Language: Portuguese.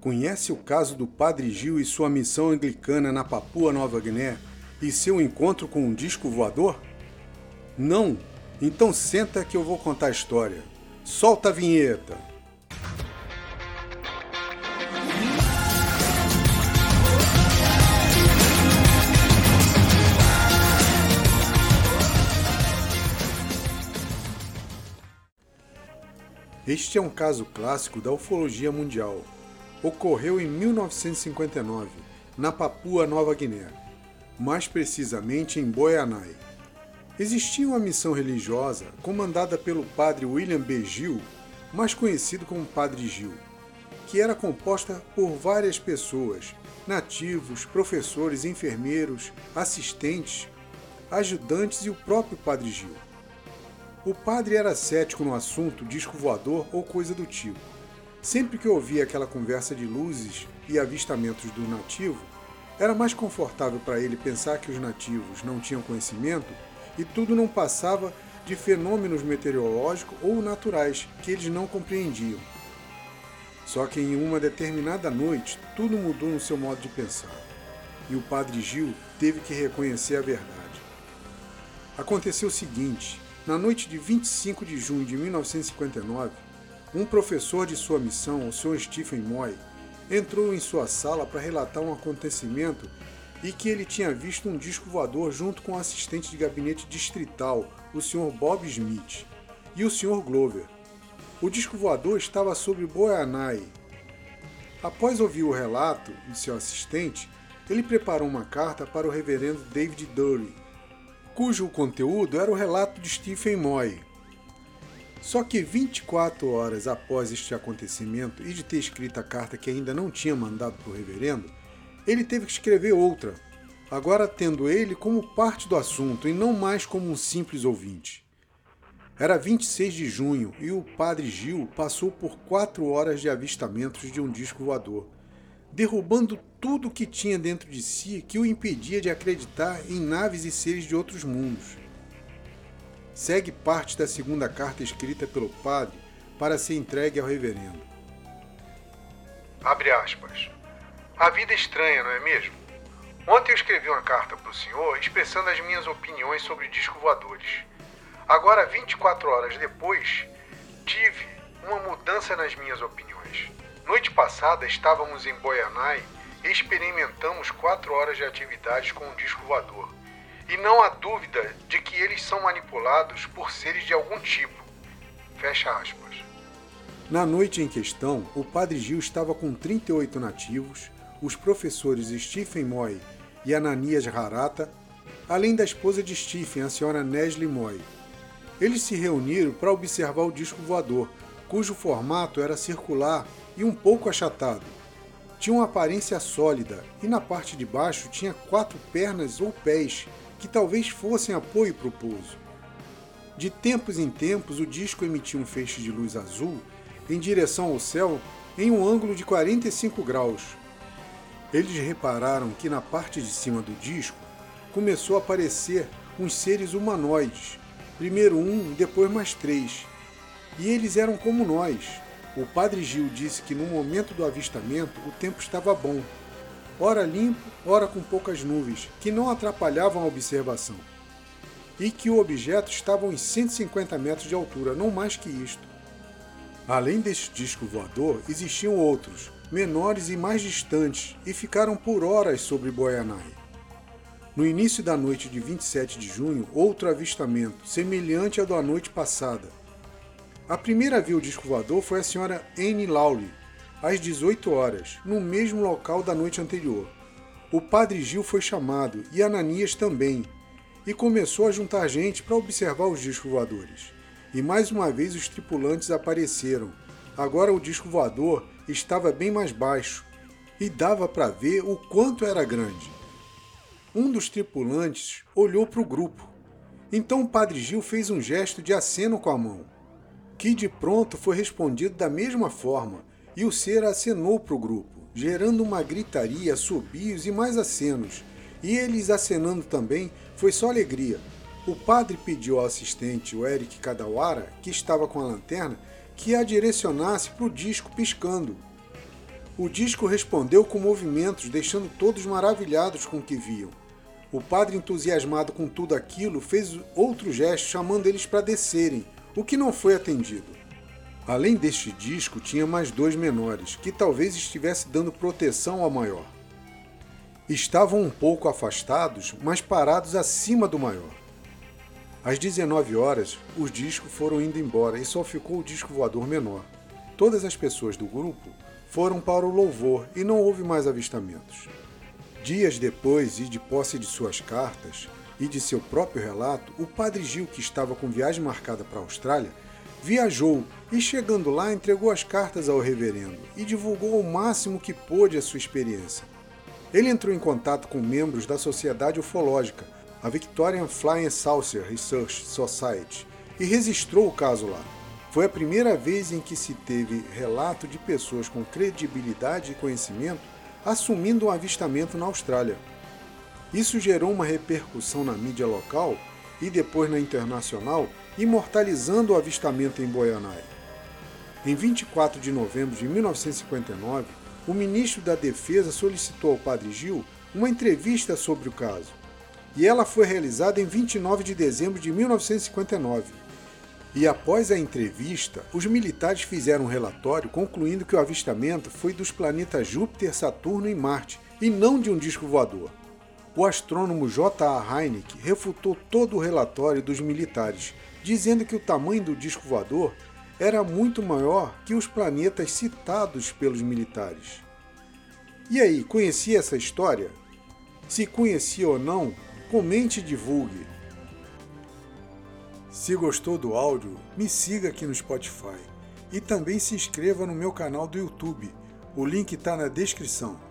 Conhece o caso do Padre Gil e sua missão anglicana na Papua Nova Guiné e seu encontro com um disco voador? Não? Então senta que eu vou contar a história. Solta a vinheta! Este é um caso clássico da ufologia mundial. Ocorreu em 1959, na Papua Nova Guiné, mais precisamente em Boianai. Existia uma missão religiosa comandada pelo padre William B. Gil, mais conhecido como Padre Gil, que era composta por várias pessoas, nativos, professores, enfermeiros, assistentes, ajudantes e o próprio Padre Gil. O padre era cético no assunto disco voador ou coisa do tipo. Sempre que ouvia aquela conversa de luzes e avistamentos do nativo, era mais confortável para ele pensar que os nativos não tinham conhecimento e tudo não passava de fenômenos meteorológicos ou naturais que eles não compreendiam. Só que em uma determinada noite, tudo mudou no seu modo de pensar. E o padre Gil teve que reconhecer a verdade. Aconteceu o seguinte: na noite de 25 de junho de 1959, um professor de sua missão, o Sr. Stephen Moy, entrou em sua sala para relatar um acontecimento e que ele tinha visto um disco voador junto com o assistente de gabinete distrital, o Sr. Bob Smith, e o Sr. Glover. O disco voador estava sobre Boianai. Após ouvir o relato de seu assistente, ele preparou uma carta para o reverendo David Dury, cujo conteúdo era o relato de Stephen Moy. Só que 24 horas após este acontecimento e de ter escrito a carta que ainda não tinha mandado para o reverendo, ele teve que escrever outra, agora tendo ele como parte do assunto e não mais como um simples ouvinte. Era 26 de junho e o padre Gil passou por quatro horas de avistamentos de um disco voador derrubando tudo o que tinha dentro de si que o impedia de acreditar em naves e seres de outros mundos. Segue parte da segunda carta escrita pelo padre para ser entregue ao reverendo. Abre aspas. A vida é estranha, não é mesmo? Ontem eu escrevi uma carta para o senhor expressando as minhas opiniões sobre discos voadores. Agora, 24 horas depois, tive uma mudança nas minhas opiniões. Noite passada estávamos em Boianai e experimentamos quatro horas de atividades com um disco voador. E não há dúvida de que eles são manipulados por seres de algum tipo. Fecha aspas. Na noite em questão, o padre Gil estava com 38 nativos, os professores Stephen Moy e Ananias Harata, além da esposa de Stephen, a senhora Nesli Moy. Eles se reuniram para observar o disco voador, cujo formato era circular e um pouco achatado. Tinha uma aparência sólida e na parte de baixo tinha quatro pernas ou pés que talvez fossem apoio para o pouso. De tempos em tempos, o disco emitia um feixe de luz azul em direção ao céu em um ângulo de 45 graus. Eles repararam que na parte de cima do disco começou a aparecer uns seres humanoides, primeiro um, depois mais três. E eles eram como nós, o padre Gil disse que no momento do avistamento o tempo estava bom, ora limpo, ora com poucas nuvens, que não atrapalhavam a observação, e que o objeto estava em 150 metros de altura, não mais que isto. Além deste disco voador, existiam outros, menores e mais distantes, e ficaram por horas sobre Boianai. No início da noite de 27 de junho, outro avistamento, semelhante ao da noite passada, a primeira a ver o disco voador foi a senhora Anne Lawley, às 18 horas, no mesmo local da noite anterior. O padre Gil foi chamado e Ananias também, e começou a juntar gente para observar os discos voadores. E mais uma vez os tripulantes apareceram. Agora o disco voador estava bem mais baixo e dava para ver o quanto era grande. Um dos tripulantes olhou para o grupo. Então o padre Gil fez um gesto de aceno com a mão que de pronto foi respondido da mesma forma, e o ser acenou para o grupo, gerando uma gritaria, subios e mais acenos. E eles acenando também foi só alegria. o padre pediu ao assistente, o Eric Kadawara, que estava com a lanterna, que a direcionasse para o disco piscando. O disco respondeu com movimentos, deixando todos maravilhados com o que viam. O padre, entusiasmado com tudo aquilo, fez outro gesto chamando eles para descerem, o que não foi atendido. Além deste disco, tinha mais dois menores, que talvez estivesse dando proteção ao maior. Estavam um pouco afastados, mas parados acima do maior. Às 19 horas, os discos foram indo embora e só ficou o disco voador menor. Todas as pessoas do grupo foram para o louvor e não houve mais avistamentos. Dias depois, e de posse de suas cartas e de seu próprio relato, o padre Gil, que estava com viagem marcada para a Austrália, viajou e, chegando lá, entregou as cartas ao reverendo e divulgou ao máximo que pôde a sua experiência. Ele entrou em contato com membros da Sociedade Ufológica, a Victorian Flying Saucer Research Society, e registrou o caso lá. Foi a primeira vez em que se teve relato de pessoas com credibilidade e conhecimento assumindo um avistamento na Austrália. Isso gerou uma repercussão na mídia local e depois na internacional, imortalizando o avistamento em Boianai. Em 24 de novembro de 1959, o ministro da Defesa solicitou ao padre Gil uma entrevista sobre o caso, e ela foi realizada em 29 de dezembro de 1959. E após a entrevista, os militares fizeram um relatório concluindo que o avistamento foi dos planetas Júpiter, Saturno e Marte, e não de um disco voador. O astrônomo J.A. Heineck refutou todo o relatório dos militares, dizendo que o tamanho do disco voador era muito maior que os planetas citados pelos militares. E aí, conhecia essa história? Se conhecia ou não, comente e divulgue. Se gostou do áudio, me siga aqui no Spotify e também se inscreva no meu canal do YouTube. O link está na descrição.